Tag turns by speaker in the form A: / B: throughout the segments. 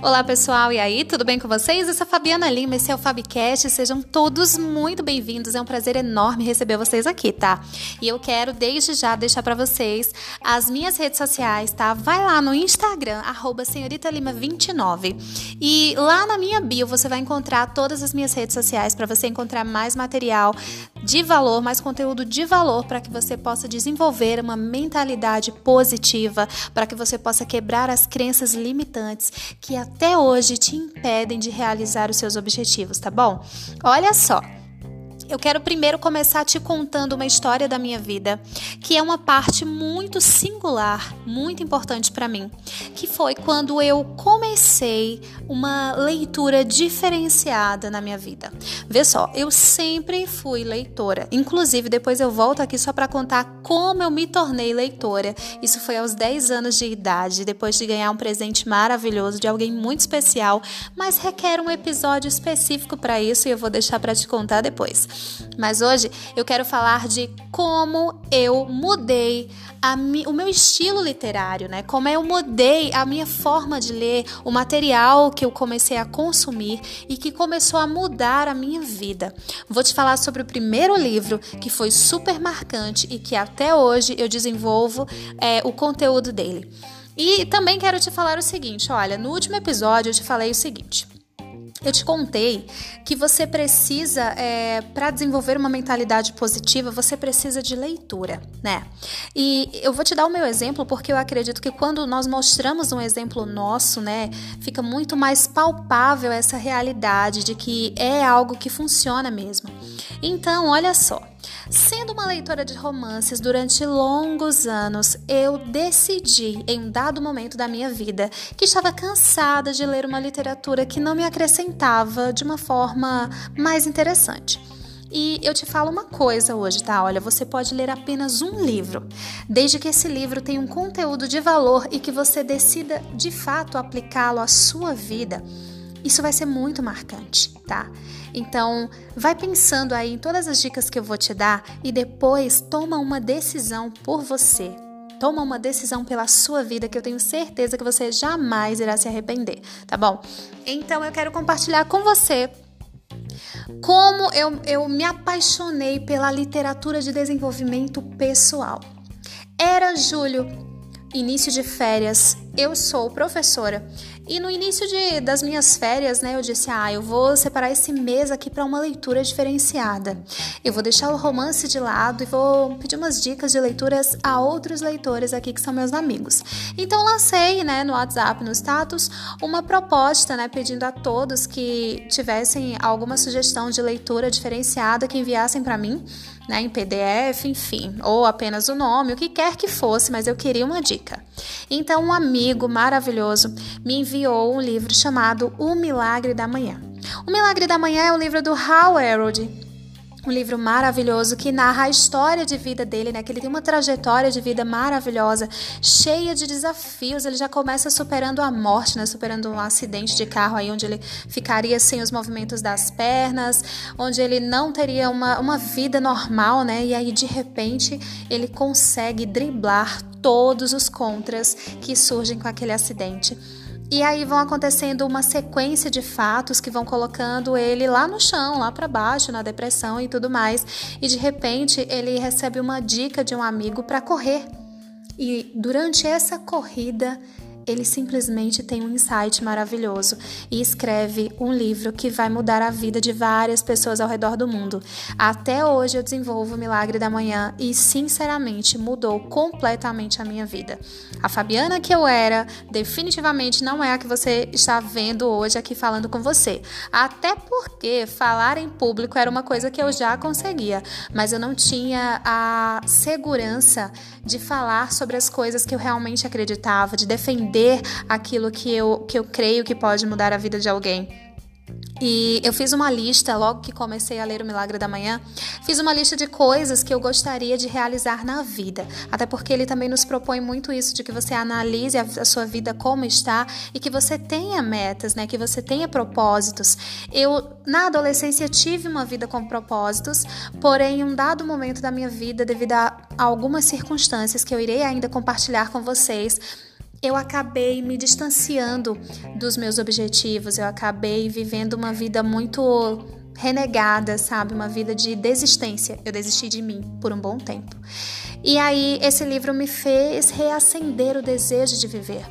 A: Olá pessoal, e aí, tudo bem com vocês? Eu sou a Fabiana Lima, esse é o Fabcast, sejam todos muito bem-vindos, é um prazer enorme receber vocês aqui, tá? E eu quero desde já deixar para vocês as minhas redes sociais, tá? Vai lá no Instagram, arroba senhoritalima29 e lá na minha bio você vai encontrar todas as minhas redes sociais para você encontrar mais material de valor, mais conteúdo de valor para que você possa desenvolver uma mentalidade positiva, para que você possa quebrar as crenças limitantes que a até hoje te impedem de realizar os seus objetivos, tá bom? Olha só. Eu quero primeiro começar te contando uma história da minha vida, que é uma parte muito singular, muito importante para mim, que foi quando eu comecei uma leitura diferenciada na minha vida. Vê só, eu sempre fui leitora. Inclusive, depois eu volto aqui só para contar como eu me tornei leitora. Isso foi aos 10 anos de idade, depois de ganhar um presente maravilhoso de alguém muito especial, mas requer um episódio específico para isso e eu vou deixar para te contar depois. Mas hoje eu quero falar de como eu mudei mi, o meu estilo literário, né? Como eu mudei a minha forma de ler, o material que eu comecei a consumir e que começou a mudar a minha vida. Vou te falar sobre o primeiro livro que foi super marcante e que até hoje eu desenvolvo é, o conteúdo dele. E também quero te falar o seguinte: olha, no último episódio eu te falei o seguinte. Eu te contei que você precisa, é, para desenvolver uma mentalidade positiva, você precisa de leitura, né? E eu vou te dar o meu exemplo porque eu acredito que quando nós mostramos um exemplo nosso, né, fica muito mais palpável essa realidade de que é algo que funciona mesmo. Então, olha só. Sendo uma leitora de romances durante longos anos, eu decidi, em um dado momento da minha vida, que estava cansada de ler uma literatura que não me acrescentava de uma forma mais interessante. E eu te falo uma coisa hoje, tá? Olha, você pode ler apenas um livro, desde que esse livro tenha um conteúdo de valor e que você decida de fato aplicá-lo à sua vida. Isso vai ser muito marcante, tá? Então, vai pensando aí em todas as dicas que eu vou te dar e depois toma uma decisão por você. Toma uma decisão pela sua vida que eu tenho certeza que você jamais irá se arrepender, tá bom? Então, eu quero compartilhar com você como eu, eu me apaixonei pela literatura de desenvolvimento pessoal. Era julho, início de férias, eu sou professora e no início de, das minhas férias, né, eu disse: ah, eu vou separar esse mês aqui para uma leitura diferenciada. Eu vou deixar o romance de lado e vou pedir umas dicas de leituras a outros leitores aqui que são meus amigos. Então lancei, né, no WhatsApp, no status, uma proposta, né, pedindo a todos que tivessem alguma sugestão de leitura diferenciada que enviassem para mim, né, em PDF, enfim, ou apenas o nome, o que quer que fosse, mas eu queria uma dica. Então um amigo maravilhoso me enviou um livro chamado O Milagre da Manhã. O Milagre da Manhã é o livro do Hal Elrod, um livro maravilhoso que narra a história de vida dele, né? Que ele tem uma trajetória de vida maravilhosa, cheia de desafios. Ele já começa superando a morte, né? Superando um acidente de carro aí onde ele ficaria sem os movimentos das pernas, onde ele não teria uma, uma vida normal, né? E aí de repente ele consegue driblar todos os contras que surgem com aquele acidente. E aí vão acontecendo uma sequência de fatos que vão colocando ele lá no chão, lá para baixo, na depressão e tudo mais. E de repente ele recebe uma dica de um amigo para correr. E durante essa corrida, ele simplesmente tem um insight maravilhoso e escreve um livro que vai mudar a vida de várias pessoas ao redor do mundo. Até hoje eu desenvolvo o Milagre da Manhã e, sinceramente, mudou completamente a minha vida. A Fabiana que eu era, definitivamente não é a que você está vendo hoje aqui falando com você. Até porque falar em público era uma coisa que eu já conseguia, mas eu não tinha a segurança de falar sobre as coisas que eu realmente acreditava, de defender aquilo que eu, que eu creio que pode mudar a vida de alguém. E eu fiz uma lista, logo que comecei a ler O Milagre da Manhã, fiz uma lista de coisas que eu gostaria de realizar na vida. Até porque ele também nos propõe muito isso, de que você analise a, a sua vida como está e que você tenha metas, né? Que você tenha propósitos. Eu, na adolescência, tive uma vida com propósitos, porém, em um dado momento da minha vida, devido a algumas circunstâncias que eu irei ainda compartilhar com vocês, eu acabei me distanciando dos meus objetivos, eu acabei vivendo uma vida muito renegada, sabe? Uma vida de desistência. Eu desisti de mim por um bom tempo. E aí, esse livro me fez reacender o desejo de viver.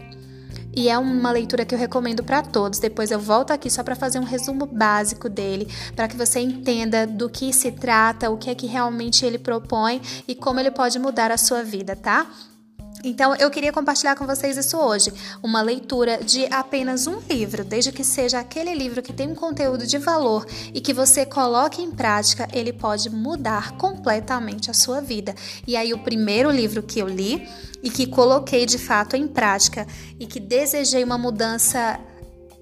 A: E é uma leitura que eu recomendo para todos. Depois eu volto aqui só para fazer um resumo básico dele, para que você entenda do que se trata, o que é que realmente ele propõe e como ele pode mudar a sua vida, tá? Então, eu queria compartilhar com vocês isso hoje. Uma leitura de apenas um livro, desde que seja aquele livro que tem um conteúdo de valor e que você coloque em prática, ele pode mudar completamente a sua vida. E aí, o primeiro livro que eu li e que coloquei de fato em prática e que desejei uma mudança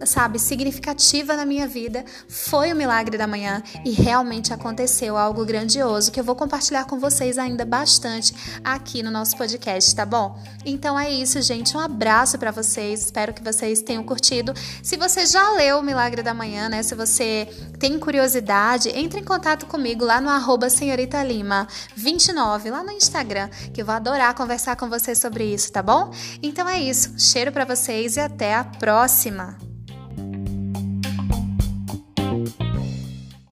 A: sabe, significativa na minha vida foi o milagre da manhã e realmente aconteceu algo grandioso que eu vou compartilhar com vocês ainda bastante aqui no nosso podcast, tá bom? Então é isso, gente. Um abraço para vocês. Espero que vocês tenham curtido. Se você já leu o Milagre da Manhã, né? Se você tem curiosidade, entre em contato comigo lá no arroba senhorita Lima 29, lá no Instagram, que eu vou adorar conversar com vocês sobre isso, tá bom? Então é isso. Cheiro para vocês e até a próxima.